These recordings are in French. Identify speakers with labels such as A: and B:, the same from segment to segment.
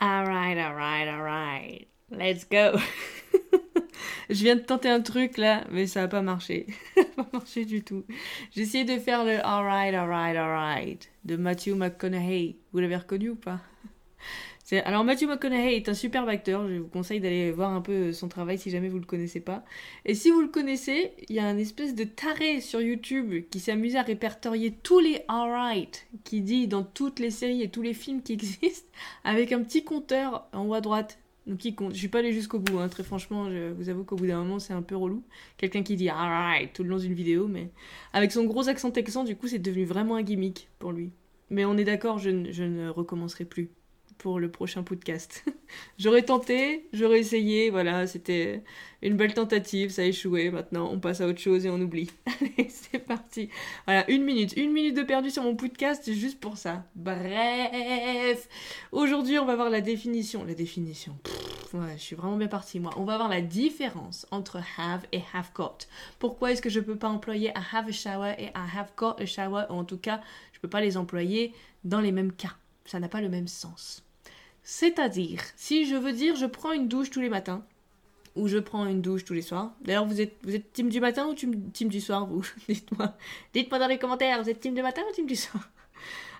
A: Alright, alright, alright. Let's go. je viens de tenter un truc là, mais ça n'a pas marché. ça n'a pas marché du tout. J'ai essayé de faire le alright, alright, alright de Matthew McConaughey. Vous l'avez reconnu ou pas? Alors Matthew McConaughey est un superbe acteur, je vous conseille d'aller voir un peu son travail si jamais vous le connaissez pas. Et si vous le connaissez, il y a un espèce de taré sur YouTube qui s'est amusé à répertorier tous les alright qui dit dans toutes les séries et tous les films qui existent avec un petit compteur en haut à droite. Donc qui compte. Je suis pas allé jusqu'au bout, hein. très franchement, je vous avoue qu'au bout d'un moment c'est un peu relou. Quelqu'un qui dit alright tout le long d'une vidéo, mais avec son gros accent texan, du coup c'est devenu vraiment un gimmick pour lui. Mais on est d'accord, je ne recommencerai plus pour le prochain podcast. j'aurais tenté, j'aurais essayé, voilà, c'était une belle tentative, ça a échoué. Maintenant, on passe à autre chose et on oublie. Allez, c'est parti. Voilà, une minute, une minute de perdu sur mon podcast, juste pour ça. Bref, aujourd'hui, on va voir la définition. La définition. ouais, je suis vraiment bien partie, moi. On va voir la différence entre have et have got. Pourquoi est-ce que je peux pas employer I have a shower et I have got a shower, ou en tout cas, je peux pas les employer dans les mêmes cas? Ça n'a pas le même sens. C'est-à-dire, si je veux dire je prends une douche tous les matins, ou je prends une douche tous les soirs. D'ailleurs, vous êtes, vous êtes team du matin ou team, du soir, vous Dites-moi. Dites-moi dans les commentaires, vous êtes team du matin ou team du soir?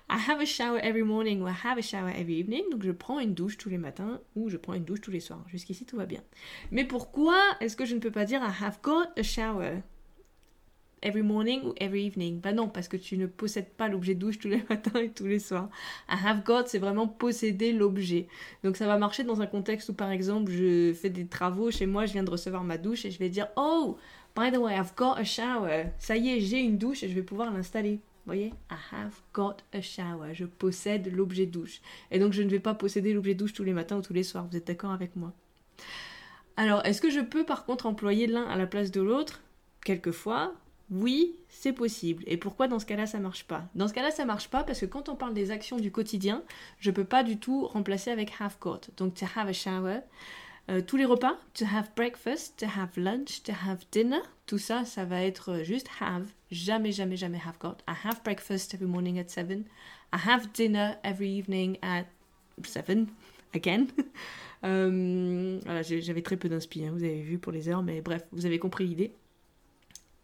A: I have a shower every morning ou I have a shower every evening. Donc je prends une douche tous les matins ou je prends une douche tous les soirs. Jusqu'ici, tout va bien. Mais pourquoi est-ce que je ne peux pas dire I have got a shower? Every morning ou every evening Bah non, parce que tu ne possèdes pas l'objet douche tous les matins et tous les soirs. I have got, c'est vraiment posséder l'objet. Donc ça va marcher dans un contexte où par exemple je fais des travaux chez moi, je viens de recevoir ma douche et je vais dire Oh, by the way, I've got a shower. Ça y est, j'ai une douche et je vais pouvoir l'installer. Vous voyez? I have got a shower. Je possède l'objet douche. Et donc je ne vais pas posséder l'objet douche tous les matins ou tous les soirs. Vous êtes d'accord avec moi? Alors, est-ce que je peux par contre employer l'un à la place de l'autre? Quelquefois, oui, c'est possible. Et pourquoi dans ce cas-là ça marche pas? Dans ce cas-là ça marche pas parce que quand on parle des actions du quotidien, je peux pas du tout remplacer avec have got. Donc to have a shower, euh, tous les repas, to have breakfast, to have lunch, to have dinner, tout ça, ça va être juste have. Jamais, jamais, jamais have got. I have breakfast every morning at 7. I have dinner every evening at 7. Again. Euh, voilà, j'avais très peu d'inspi, hein, vous avez vu pour les heures, mais bref, vous avez compris l'idée.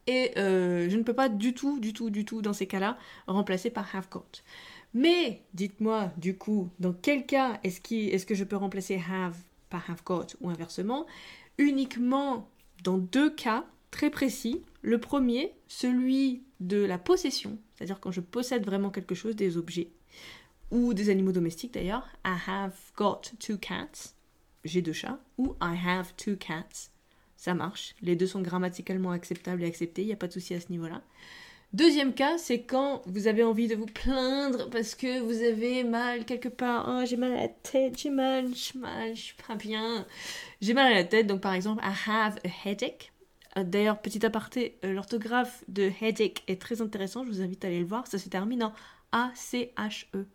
A: Et euh, je ne peux pas du tout, du tout, du tout, dans ces cas-là, remplacer par have got. Mais dites-moi, du coup, dans quel cas est-ce est que je peux remplacer have par have got ou inversement? Uniquement dans deux cas très précis. Le premier, celui de la possession, c'est-à-dire quand je possède vraiment quelque chose, des objets, ou des animaux domestiques d'ailleurs. I have got two cats, j'ai deux chats, ou I have two cats, ça marche. Les deux sont grammaticalement acceptables et acceptés, il n'y a pas de souci à ce niveau-là. Deuxième cas, c'est quand vous avez envie de vous plaindre parce que vous avez mal quelque part. Oh, j'ai mal à la tête, j'ai mal, j'ai mal, je suis pas bien. J'ai mal à la tête, donc par exemple, I have a headache. Euh, d'ailleurs, petit aparté, euh, l'orthographe de headache est très intéressant, je vous invite à aller le voir. Ça se termine en A-C-H-E,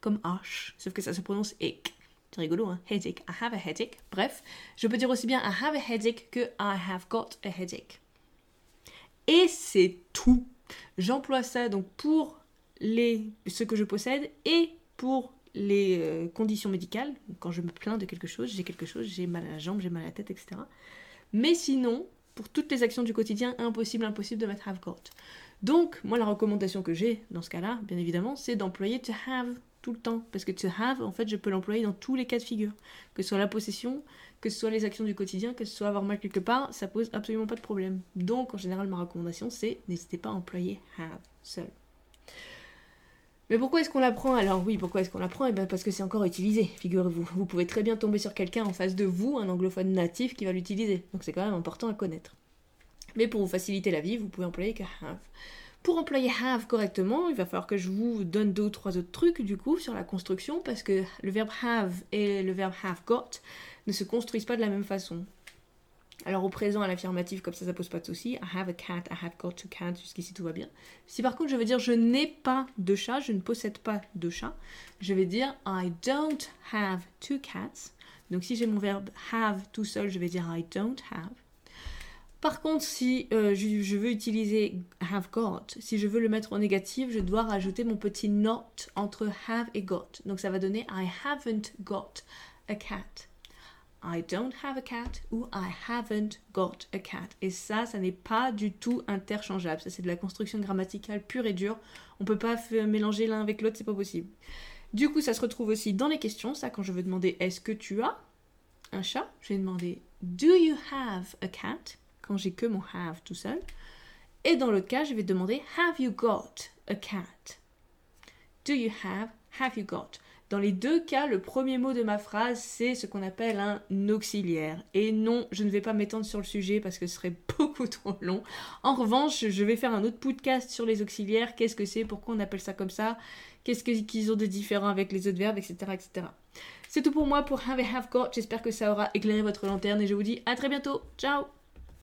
A: comme H, sauf que ça se prononce ick. C'est rigolo, hein? Headache. I have a headache. Bref, je peux dire aussi bien I have a headache que I have got a headache. Et c'est tout. J'emploie ça donc pour les, ce que je possède et pour les euh, conditions médicales. Quand je me plains de quelque chose, j'ai quelque chose, j'ai mal à la jambe, j'ai mal à la tête, etc. Mais sinon, pour toutes les actions du quotidien, impossible, impossible de mettre have got. Donc, moi, la recommandation que j'ai dans ce cas-là, bien évidemment, c'est d'employer to have tout le temps. Parce que to have, en fait, je peux l'employer dans tous les cas de figure. Que ce soit la possession, que ce soit les actions du quotidien, que ce soit avoir mal quelque part, ça pose absolument pas de problème. Donc, en général, ma recommandation, c'est n'hésitez pas à employer have seul. Mais pourquoi est-ce qu'on l'apprend? Alors Oui, pourquoi est-ce qu'on l'apprend? Eh bien parce que c'est encore utilisé, figurez-vous. Vous pouvez très bien tomber sur quelqu'un en face de vous, un anglophone natif, qui va l'utiliser. Donc c'est quand même important à connaître. Mais pour vous faciliter la vie, vous pouvez employer que have. Pour employer have correctement, il va falloir que je vous donne deux ou trois autres trucs du coup sur la construction parce que le verbe have et le verbe have got ne se construisent pas de la même façon. Alors au présent, à l'affirmative, comme ça, ça pose pas de souci. I have a cat, I have got two cats, jusqu'ici tout va bien. Si par contre je veux dire je n'ai pas de chat, je ne possède pas de chat, je vais dire I don't have two cats. Donc si j'ai mon verbe have tout seul, je vais dire I don't have. Par contre, si euh, je, veux utiliser have got, si je veux le mettre au négatif, je dois rajouter mon petit not entre have et got. Donc ça va donner I haven't got a cat. I don't have a cat ou I haven't got a cat. Et ça, ça n'est pas du tout interchangeable. Ça, c'est de la construction grammaticale pure et dure. On peut pas mélanger l'un avec l'autre, c'est pas possible. Du coup, ça se retrouve aussi dans les questions. Ça, quand je veux demander est-ce que tu as un chat, je vais demander do you have a cat? Quand j'ai que mon have tout seul. Et dans l'autre cas, je vais demander have you got a cat? Do you have Have you got? Dans les deux cas, le premier mot de ma phrase, c'est ce qu'on appelle un auxiliaire. Et non, je ne vais pas m'étendre sur le sujet parce que ce serait beaucoup trop long. En revanche, je vais faire un autre podcast sur les auxiliaires. Qu'est-ce que c'est? Pourquoi on appelle ça comme ça? Qu'est-ce que- qu'ils ont de différent avec les autres verbes, etc. etc. C'est tout pour moi pour Have et Have Got. J'espère que ça aura éclairé votre lanterne et je vous dis à très bientôt. Ciao